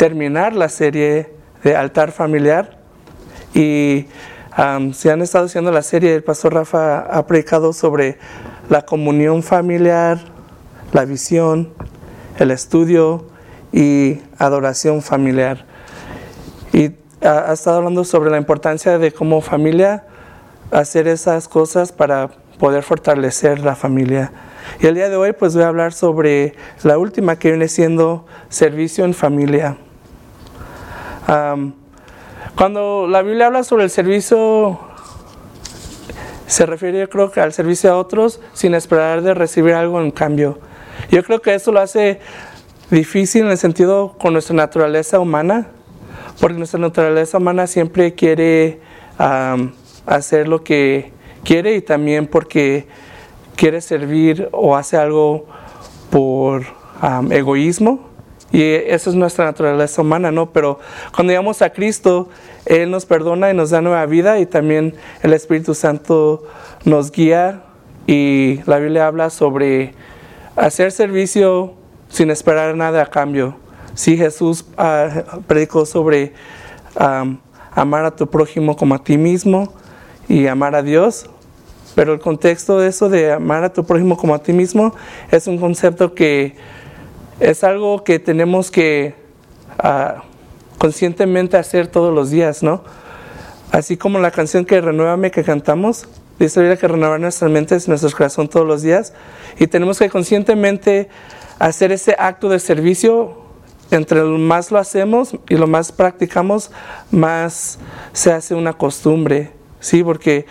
terminar la serie de altar familiar y si han estado haciendo la serie, el pastor Rafa ha predicado sobre la comunión familiar, la visión, el estudio y adoración familiar. Y ha, ha estado hablando sobre la importancia de como familia hacer esas cosas para poder fortalecer la familia. Y el día de hoy pues voy a hablar sobre la última que viene siendo servicio en familia cuando la Biblia habla sobre el servicio, se refiere creo al servicio a otros sin esperar de recibir algo en cambio. Yo creo que eso lo hace difícil en el sentido con nuestra naturaleza humana, porque nuestra naturaleza humana siempre quiere hacer lo que quiere y también porque quiere servir o hace algo por egoísmo y esa es nuestra naturaleza humana, ¿no? Pero cuando llegamos a Cristo, Él nos perdona y nos da nueva vida y también el Espíritu Santo nos guía y la Biblia habla sobre hacer servicio sin esperar nada a cambio. Sí, Jesús uh, predicó sobre amar a tu prójimo como a ti mismo y amar a Dios, pero el contexto de eso de amar a tu prójimo como a ti mismo es un concepto que es algo que tenemos que ah, conscientemente hacer todos los días, ¿no? Así como la canción que Renuévame que cantamos, dice que renovar nuestras mentes, nuestro corazón todos los días, y tenemos que conscientemente hacer ese acto de servicio. Entre lo más lo hacemos y lo más practicamos, más se hace una costumbre, ¿sí? Porque,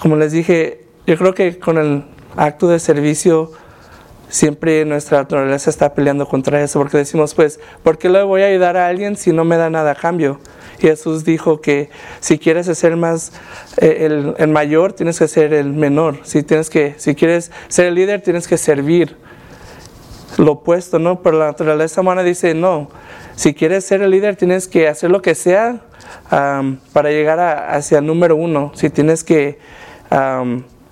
como les dije, yo creo que con el acto de servicio siempre nuestra naturaleza está peleando contra eso, porque decimos, pues, ¿por qué le voy a ayudar a alguien si no me da nada a cambio? Y Jesús dijo que si quieres ser más eh, el, mayor, tienes que ser el menor. Si, tienes que, si quieres ser el líder, tienes que servir. Lo opuesto, ¿no? Pero la naturaleza humana dice, no, si quieres ser el líder, tienes que hacer lo que sea para llegar hacia el número uno. Si tienes que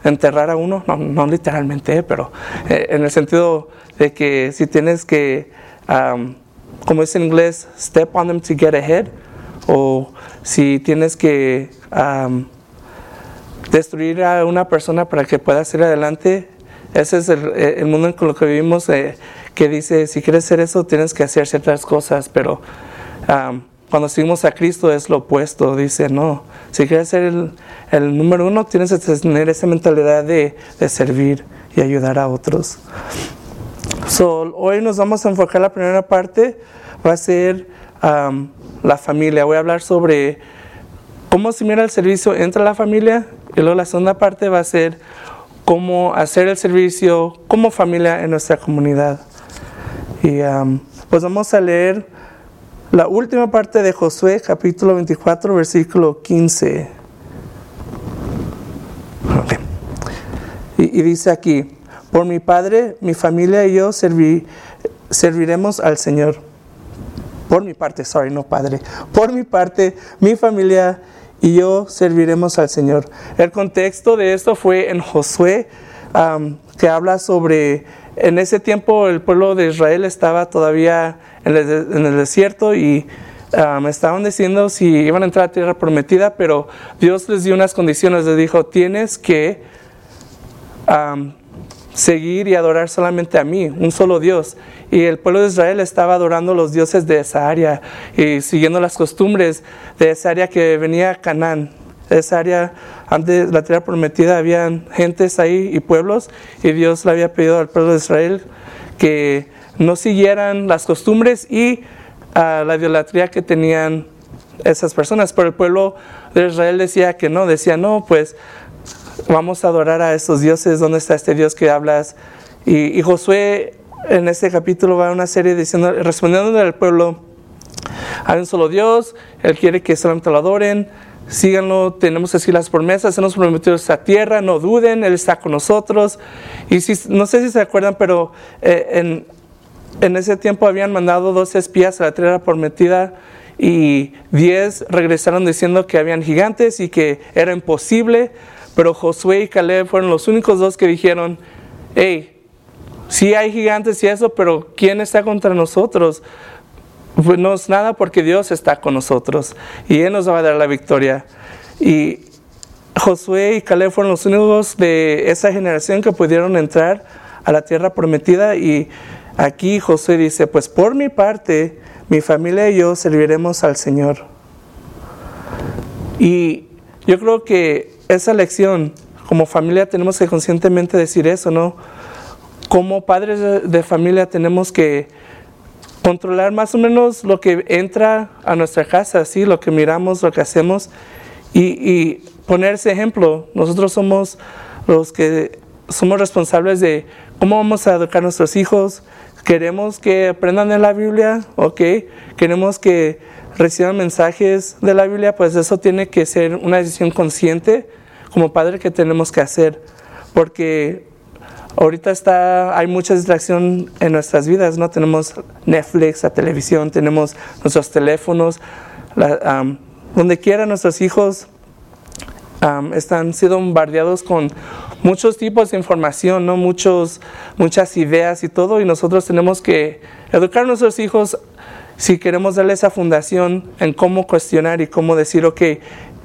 enterrar a uno, no, literalmente, pero eh, en el sentido de que si tienes que, como es en inglés, step on them to get ahead, o si tienes que destruir a una persona para que pueda seguir adelante, ese es el, mundo en el que vivimos, eh, que dice, si quieres hacer eso, tienes que hacer ciertas cosas, pero cuando seguimos a Cristo es lo opuesto, dice, no, si quieres ser el, número uno, tienes que tener esa mentalidad de, servir y ayudar a otros. hoy nos vamos a enfocar la primera parte, va a ser um, la familia. Voy a hablar sobre cómo se mira el servicio entre la familia y luego la segunda parte va a ser cómo hacer el servicio como familia en nuestra comunidad. Y um, pues vamos a leer la última parte de Josué, capítulo 24, versículo 15. Y, dice aquí, por mi padre, mi familia y yo serviremos al Señor. Por mi parte, sorry, no padre. Por mi parte, mi familia y yo serviremos al Señor. El contexto de esto fue en Josué, que habla sobre, en ese tiempo el pueblo de Israel estaba todavía en el, desierto y um, estaban diciendo si iban a entrar a tierra prometida, pero Dios les dio unas condiciones, les dijo, tienes que seguir y adorar solamente a mí, un solo Dios. Y el pueblo de Israel estaba adorando los dioses de esa área y siguiendo las costumbres de esa área que venía Canaán. Esa área, antes la tierra prometida, habían gentes ahí y pueblos, y Dios le había pedido al pueblo de Israel que no siguieran las costumbres y ah, la idolatría que tenían esas personas. Pero el pueblo de Israel decía que no, decía no, pues vamos a adorar a esos dioses, ¿dónde está este Dios que hablas? Y, Josué en este capítulo va a una serie diciendo, respondiendo al pueblo, hay un solo Dios, Él quiere que solamente lo adoren, síganlo, tenemos seguir las promesas, Él nos prometió esta tierra, no duden, Él está con nosotros. Y si, no sé si se acuerdan, pero eh, en, en, ese tiempo habían mandado dos espías a la tierra prometida y diez regresaron diciendo que habían gigantes y que era imposible, pero Josué y Caleb fueron los únicos dos que dijeron, hey, sí hay gigantes y eso, pero ¿quién está contra nosotros? Pues no es nada porque Dios está con nosotros y Él nos va a dar la victoria. Y Josué y Caleb fueron los únicos de esa generación que pudieron entrar a la tierra prometida y aquí Josué dice, pues por mi parte, mi familia y yo serviremos al Señor. Y yo creo que esa lección, como familia tenemos que conscientemente decir eso, ¿no? como padres de, familia tenemos que controlar más o menos lo que entra a nuestra casa, ¿sí? lo que miramos, lo que hacemos y, y poner ese ejemplo. Nosotros somos los que somos responsables de cómo vamos a educar a nuestros hijos. Queremos que aprendan de la Biblia, ¿ok? Queremos que reciban mensajes de la Biblia, pues eso tiene que ser una decisión consciente como padre que tenemos que hacer. Porque ahorita está, hay mucha distracción en nuestras vidas, ¿no? Tenemos Netflix, la televisión, tenemos nuestros teléfonos, donde quiera nuestros hijos están siendo bombardeados con muchos tipos de información, ¿no? Muchos, muchas ideas y todo, y nosotros tenemos que educar a nuestros hijos si queremos darle esa fundación en cómo cuestionar y cómo decir, ok, eso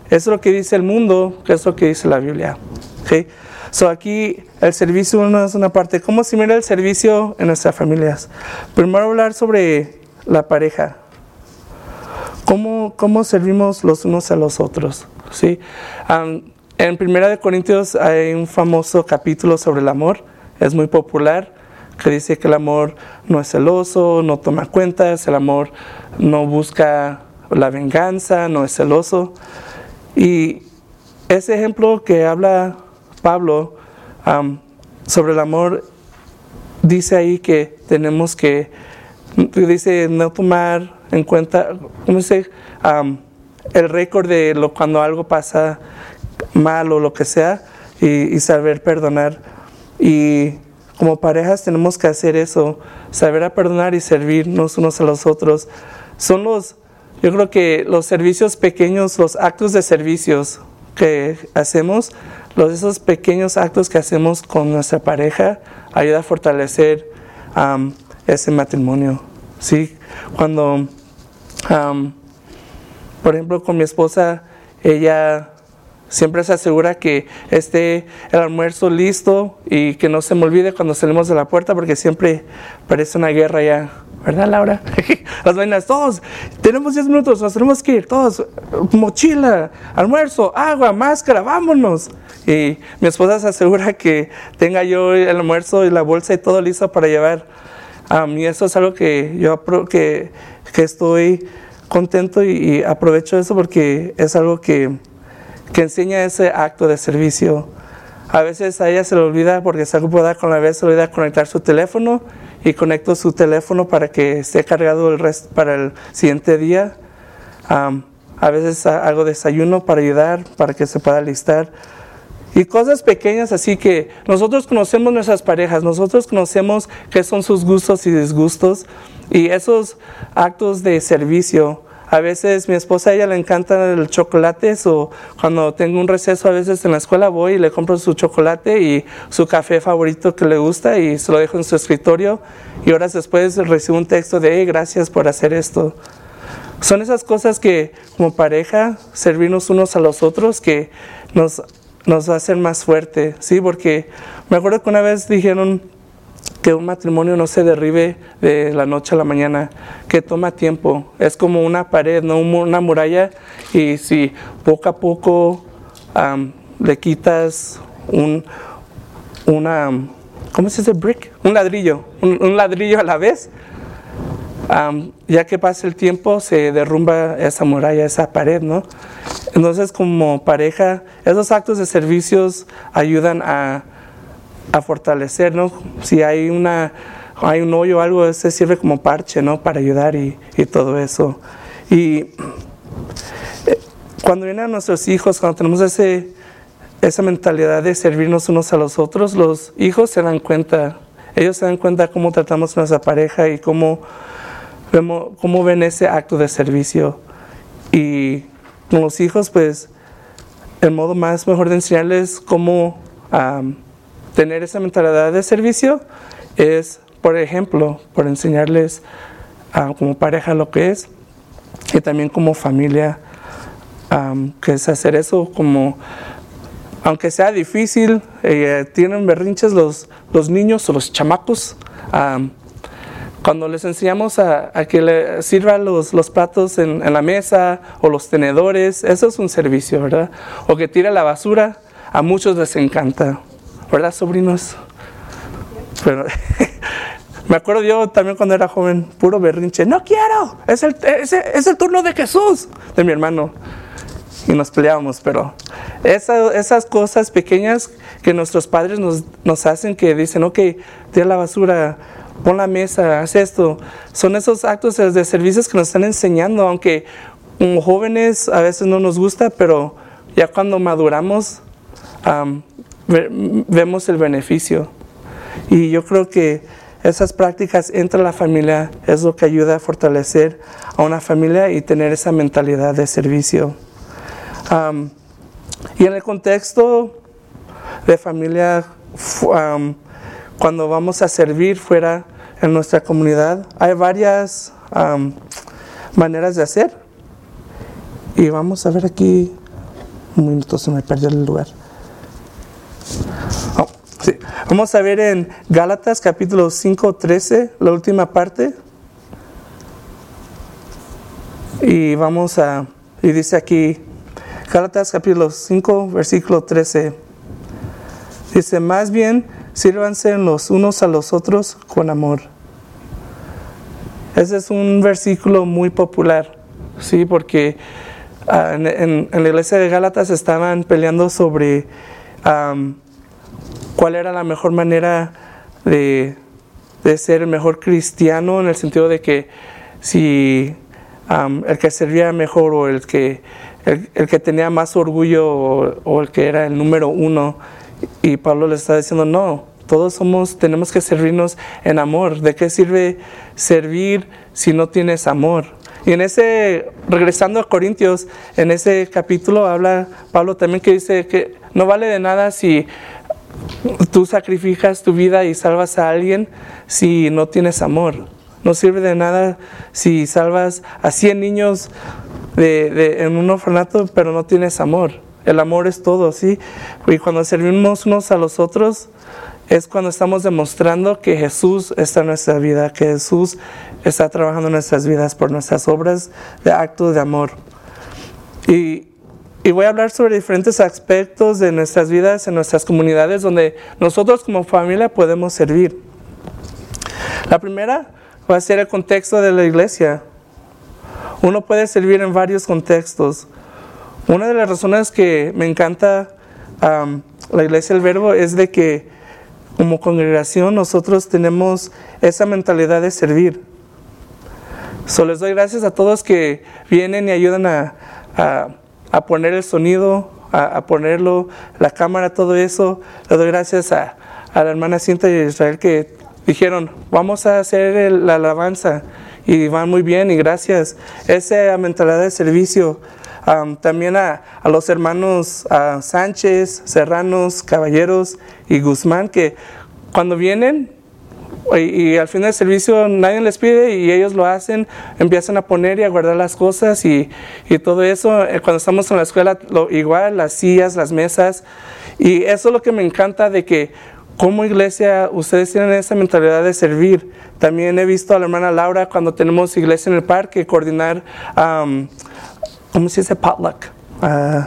es lo que dice el mundo, que es lo que dice la Biblia. ¿okay? So aquí el servicio no es una parte. ¿Cómo se mira el servicio en nuestras familias? Primero hablar sobre la pareja. ¿Cómo, cómo servimos los unos a los otros? ¿Sí? en Primera de Corintios hay un famoso capítulo sobre el amor. Es muy popular que dice que el amor no es celoso, no toma cuentas, el amor no busca la venganza, no es celoso. Y ese ejemplo que habla Pablo sobre el amor dice ahí que tenemos que, dice, no tomar en cuenta, el récord de lo, cuando algo pasa mal o lo que sea y, saber perdonar. Y como parejas tenemos que hacer eso, saber a perdonar y servirnos unos a los otros. Son los, yo creo que los servicios pequeños, los actos de servicios que hacemos, los, esos pequeños actos que hacemos con nuestra pareja ayuda a fortalecer ese matrimonio. ¿sí? Cuando, por ejemplo, con mi esposa, ella siempre se asegura que esté el almuerzo listo y que no se me olvide cuando salimos de la puerta porque siempre parece una guerra ya ¿verdad, Laura? Las vainas, todos, tenemos 10 minutos, nos tenemos que ir, todos, mochila, almuerzo, agua, máscara, vámonos. Y mi esposa se asegura que tenga yo el almuerzo y la bolsa y todo listo para llevar. A mí eso es algo que yo que, que estoy contento y, aprovecho eso porque es algo que, que enseña ese acto de servicio. A veces a ella se le olvida porque está ocupada con la vez, se le olvida conectar su teléfono y conecto su teléfono para que esté cargado el resto para el siguiente día. a veces hago desayuno para ayudar, para que se pueda listar. Y cosas pequeñas así que nosotros conocemos nuestras parejas, nosotros conocemos qué son sus gustos y disgustos y esos actos de servicio a veces mi esposa, a ella le encanta el chocolate, o cuando tengo un receso a veces en la escuela voy y le compro su chocolate y su café favorito que le gusta y se lo dejo en su escritorio y horas después recibo un texto de, hey, gracias por hacer esto. Son esas cosas que como pareja, servirnos unos a los otros, que nos, nos hacen más fuerte, ¿sí? Porque me acuerdo que una vez dijeron, que un matrimonio no se derribe de la noche a la mañana, que toma tiempo. Es como una pared, no una muralla, y si poco a poco le quitas un, una, ¿cómo se dice? Brick, un ladrillo, un, ladrillo a la vez. ya que pasa el tiempo, se derrumba esa muralla, esa pared, ¿no? Entonces, como pareja, esos actos de servicios ayudan a a fortalecernos. Si hay, una, hay un hoyo o algo, ese sirve como parche, ¿no? Para ayudar y, y todo eso. Y eh, cuando vienen a nuestros hijos, cuando tenemos ese, esa mentalidad de servirnos unos a los otros, los hijos se dan cuenta, ellos se dan cuenta cómo tratamos a nuestra pareja y cómo, vemos, cómo ven ese acto de servicio. Y con los hijos, pues, el modo más mejor de enseñarles cómo tener esa mentalidad de servicio es, por ejemplo, por enseñarles como pareja lo que es y también como familia, que es hacer eso como, aunque sea difícil, eh, tienen berrinches los, los niños o los chamacos. cuando les enseñamos a, que le sirvan los, los platos en, en, la mesa o los tenedores, eso es un servicio, ¿verdad? O que tire la basura, a muchos les encanta, ¿verdad, sobrinos? Pero me acuerdo yo también cuando era joven, puro berrinche, no quiero, es el, es, es el turno de Jesús, de mi hermano. Y nos peleábamos, pero esas cosas pequeñas que nuestros padres nos, nos hacen, que dicen, ok, tira la basura, pon la mesa, haz esto, son esos actos de servicios que nos están enseñando, aunque como jóvenes a veces no nos gusta, pero ya cuando maduramos vemos el beneficio. Y yo creo que esas prácticas entre la familia es lo que ayuda a fortalecer a una familia y tener esa mentalidad de servicio. y en el contexto de familia, cuando vamos a servir fuera en nuestra comunidad, hay varias maneras de hacer. Y vamos a ver aquí, un minuto se me perdió el lugar. Vamos a ver en Gálatas capítulo 5, 13, la última parte. Y vamos a, y dice aquí, Gálatas capítulo 5, versículo 13. Dice, más bien, sírvanse los unos a los otros con amor. Ese es un versículo muy popular, ¿sí? Porque ah, en, la iglesia de Gálatas estaban peleando sobre cuál era la mejor manera de, ser el mejor cristiano en el sentido de que si el que servía mejor o el que, el, que tenía más orgullo o, el que era el número uno. Y Pablo le está diciendo, no, todos somos, tenemos que servirnos en amor. ¿De qué sirve servir si no tienes amor? Y en ese, regresando a Corintios, en ese capítulo habla Pablo también que dice que no vale de nada si tú sacrificas tu vida y salvas a alguien si no tienes amor. No sirve de nada si salvas a 100 niños en un orfanato, pero no tienes amor. El amor es todo, ¿sí? Y cuando servimos unos a los otros, es cuando estamos demostrando que Jesús está en nuestra vida, que Jesús está trabajando en nuestras vidas por nuestras obras de acto de amor. Y voy a hablar sobre diferentes aspectos de nuestras vidas, en nuestras comunidades, donde nosotros como familia podemos servir. La primera va a ser el contexto de la iglesia. Uno puede servir en varios contextos. Una de las razones que me encanta la iglesia del verbo es de que como congregación nosotros tenemos esa mentalidad de servir. So, les doy gracias a todos que vienen y ayudan a a poner el sonido, a, ponerlo, la cámara, todo eso. Le doy gracias a, la hermana Cinta y Israel que dijeron, vamos a hacer la alabanza y van muy bien y gracias. Esa mentalidad de servicio. también a, a, los hermanos Sánchez, Serranos, Caballeros y Guzmán que cuando vienen y, al final del servicio nadie les pide y ellos lo hacen, empiezan a poner y a guardar las cosas y, todo eso. Eh, cuando estamos en la escuela, lo, igual, las sillas, las mesas. Y eso es lo que me encanta de que como iglesia ustedes tienen esa mentalidad de servir. También he visto a la hermana Laura cuando tenemos iglesia en el parque coordinar, ¿cómo se dice? Potluck. Eh,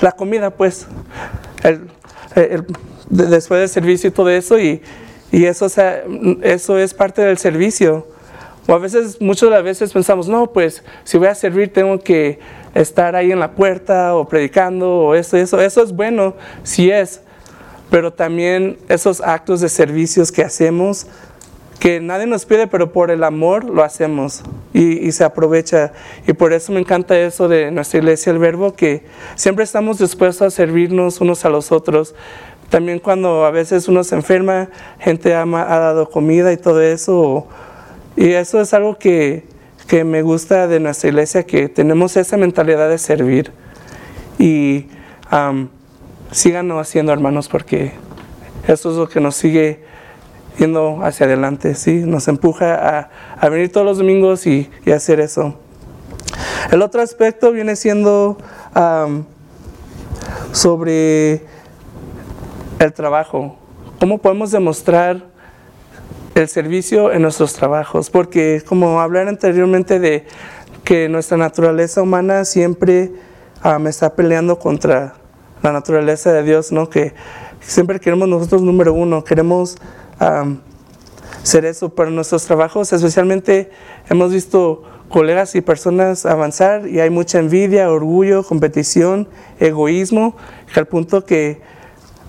la comida, pues. el, después del servicio y todo eso, y, y eso, eso es parte del servicio. O a veces, muchas de las veces pensamos, no, pues si voy a servir tengo que estar ahí en la puerta o predicando o eso, eso, eso es bueno, sí es, pero también esos actos de servicios que hacemos que nadie nos pide, pero por el amor lo hacemos y, se aprovecha. Y por eso me encanta eso de nuestra iglesia, el verbo, que siempre estamos dispuestos a servirnos unos a los otros. También cuando a veces uno se enferma, gente ha, ha dado comida y todo eso. Y eso es algo que, que me gusta de nuestra iglesia, que tenemos esa mentalidad de servir. Y um, síganos haciendo, hermanos, porque eso es lo que nos sigue yendo hacia adelante, ¿sí? Nos empuja a, venir todos los domingos y, hacer eso. El otro aspecto viene siendo sobre el trabajo. ¿Cómo podemos demostrar el servicio en nuestros trabajos? Porque como hablar anteriormente de que nuestra naturaleza humana siempre me está peleando contra la naturaleza de Dios, ¿no? Que siempre queremos nosotros número uno, queremos ser eso para nuestros trabajos, especialmente hemos visto colegas y personas avanzar y hay mucha envidia, orgullo, competición, egoísmo, al punto que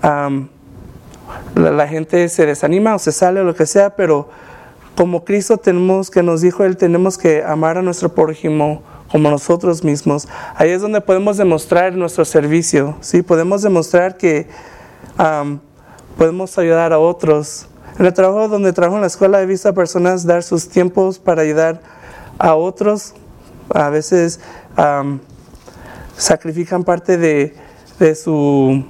la, gente se desanima o se sale o lo que sea, pero como Cristo tenemos que nos dijo Él, tenemos que amar a nuestro prójimo como nosotros mismos. Ahí es donde podemos demostrar nuestro servicio, ¿sí? Podemos demostrar que podemos ayudar a otros en el trabajo donde trabajo en la escuela he visto a personas dar sus tiempos para ayudar a otros. A veces sacrifican parte de, su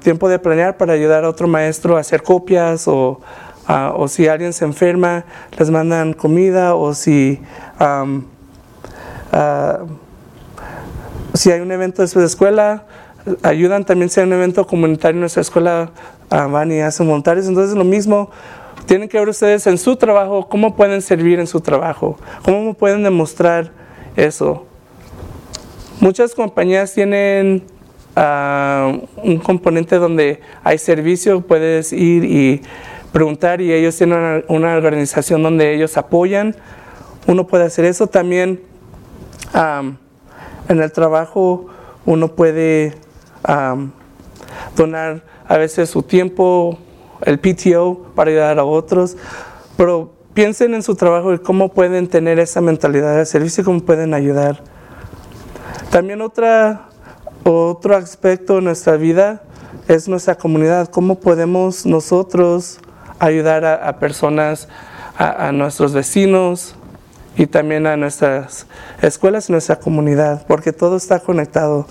tiempo de planear para ayudar a otro maestro a hacer copias o, o si alguien se enferma, les mandan comida o si, si hay un evento de su escuela, ayudan también si hay un evento comunitario en nuestra escuela, van y hacen voluntarios. Entonces lo mismo, tienen que ver ustedes en su trabajo, cómo pueden servir en su trabajo, cómo pueden demostrar eso. Muchas compañías tienen un componente donde hay servicio, puedes ir y preguntar y ellos tienen una, organización donde ellos apoyan. Uno puede hacer eso también. en el trabajo uno puede donar a veces su tiempo, el PTO para ayudar a otros, pero piensen en su trabajo y cómo pueden tener esa mentalidad de servicio cómo pueden ayudar. También otra, otro aspecto de nuestra vida es nuestra comunidad, cómo podemos nosotros ayudar a, personas, a, nuestros vecinos y también a nuestras escuelas, nuestra comunidad, porque todo está conectado.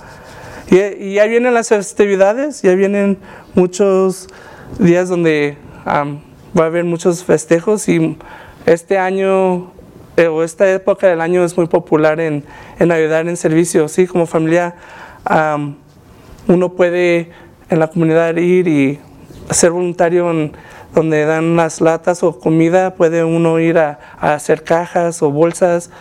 Y, ya vienen las festividades, ya vienen muchos días donde va a haber muchos festejos y este año eh, o esta época del año es muy popular en, ayudar en servicio. Sí, como familia uno puede en la comunidad ir y ser voluntario donde dan las latas o comida, puede uno ir a, hacer cajas o bolsas.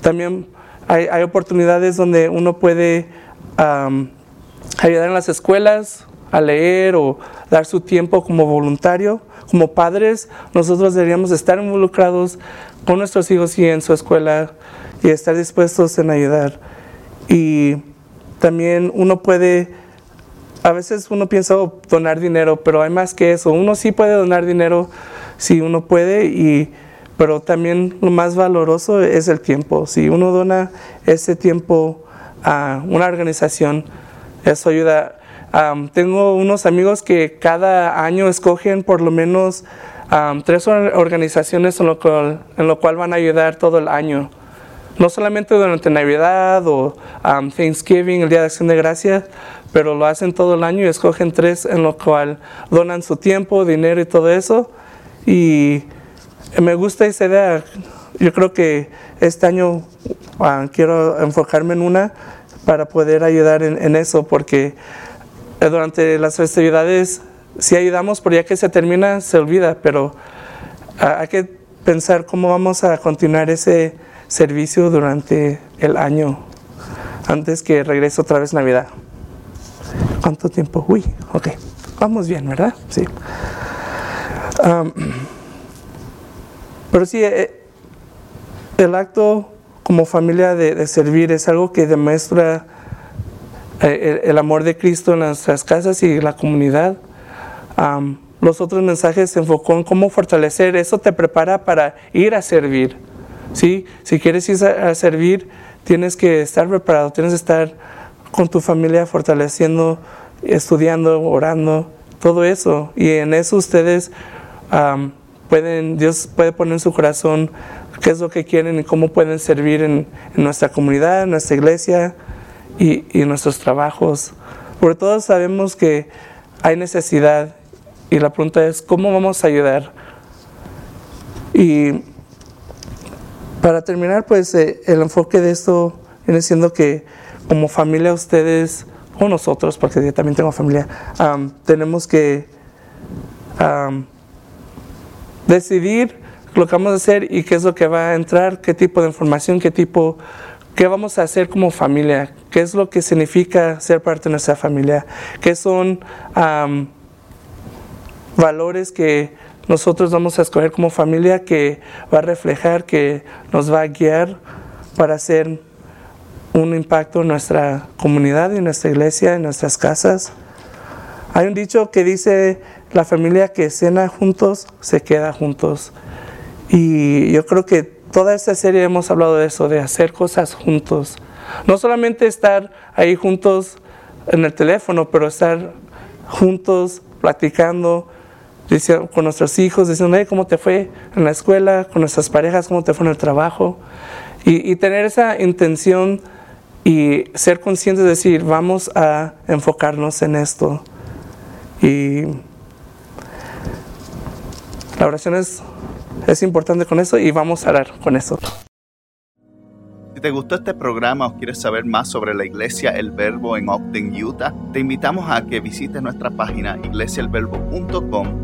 También hay, hay oportunidades donde uno puede ayudar en las escuelas a leer o dar su tiempo como voluntario. Como padres, nosotros deberíamos estar involucrados con nuestros hijos y en su escuela y estar dispuestos en ayudar. Y también uno puede, a veces uno piensa oh, donar dinero, pero hay más que eso. Uno sí puede donar dinero si uno puede, y, pero también lo más valoroso es el tiempo. Si uno dona ese tiempo a una organización, eso ayuda. tengo unos amigos que cada año escogen por lo menos tres organizaciones en lo, cual, en lo cual van a ayudar todo el año. No solamente durante Navidad o Thanksgiving, el Día de Acción de Gracias, pero lo hacen todo el año y escogen tres en lo cual donan su tiempo, dinero y todo eso. Y me gusta esa idea. Yo creo que este año ah, quiero enfocarme en una para poder ayudar en, eso, porque eh, durante las festividades si ayudamos, pero ya que se termina se olvida, pero ah, hay que pensar cómo vamos a continuar ese servicio durante el año, antes que regrese otra vez Navidad. ¿Cuánto tiempo? Uy, ok, vamos bien, ¿verdad? Sí. pero sí, eh, el acto como familia de, servir es algo que demuestra eh, el, amor de Cristo en nuestras casas y la comunidad. los otros mensajes se enfocó en cómo fortalecer. Eso te prepara para ir a servir. ¿Sí? Si quieres ir a servir, tienes que estar preparado, tienes que estar con tu familia fortaleciendo, estudiando, orando, todo eso. Y en eso ustedes pueden, Dios puede poner en su corazón qué es lo que quieren y cómo pueden servir en, nuestra comunidad, en nuestra iglesia y, y en nuestros trabajos. Porque todos sabemos que hay necesidad y la pregunta es, ¿cómo vamos a ayudar? Y para terminar, pues eh, el enfoque de esto viene siendo que como familia ustedes, o nosotros, porque yo también tengo familia, tenemos que decidir lo que vamos a hacer y qué es lo que va a entrar, qué tipo de información, qué tipo, qué vamos a hacer como familia, qué es lo que significa ser parte de nuestra familia, qué son valores que nosotros vamos a escoger como familia que va a reflejar, que nos va a guiar para hacer un impacto en nuestra comunidad, en nuestra iglesia, en nuestras casas. Hay un dicho que dice, la familia que cena juntos se queda juntos. Y yo creo que toda esta serie hemos hablado de eso, de hacer cosas juntos. No solamente estar ahí juntos en el teléfono, pero estar juntos platicando, con nuestros hijos, diciendo, ¿cómo te fue en la escuela? Con nuestras parejas, ¿cómo te fue en el trabajo? Y, tener esa intención y ser conscientes de decir, vamos a enfocarnos en esto. Y la oración es, es importante con eso y vamos a orar con eso. Si te gustó este programa o quieres saber más sobre la iglesia El Verbo en Ogden, Utah, te invitamos a que visites nuestra página iglesiaelverbo.com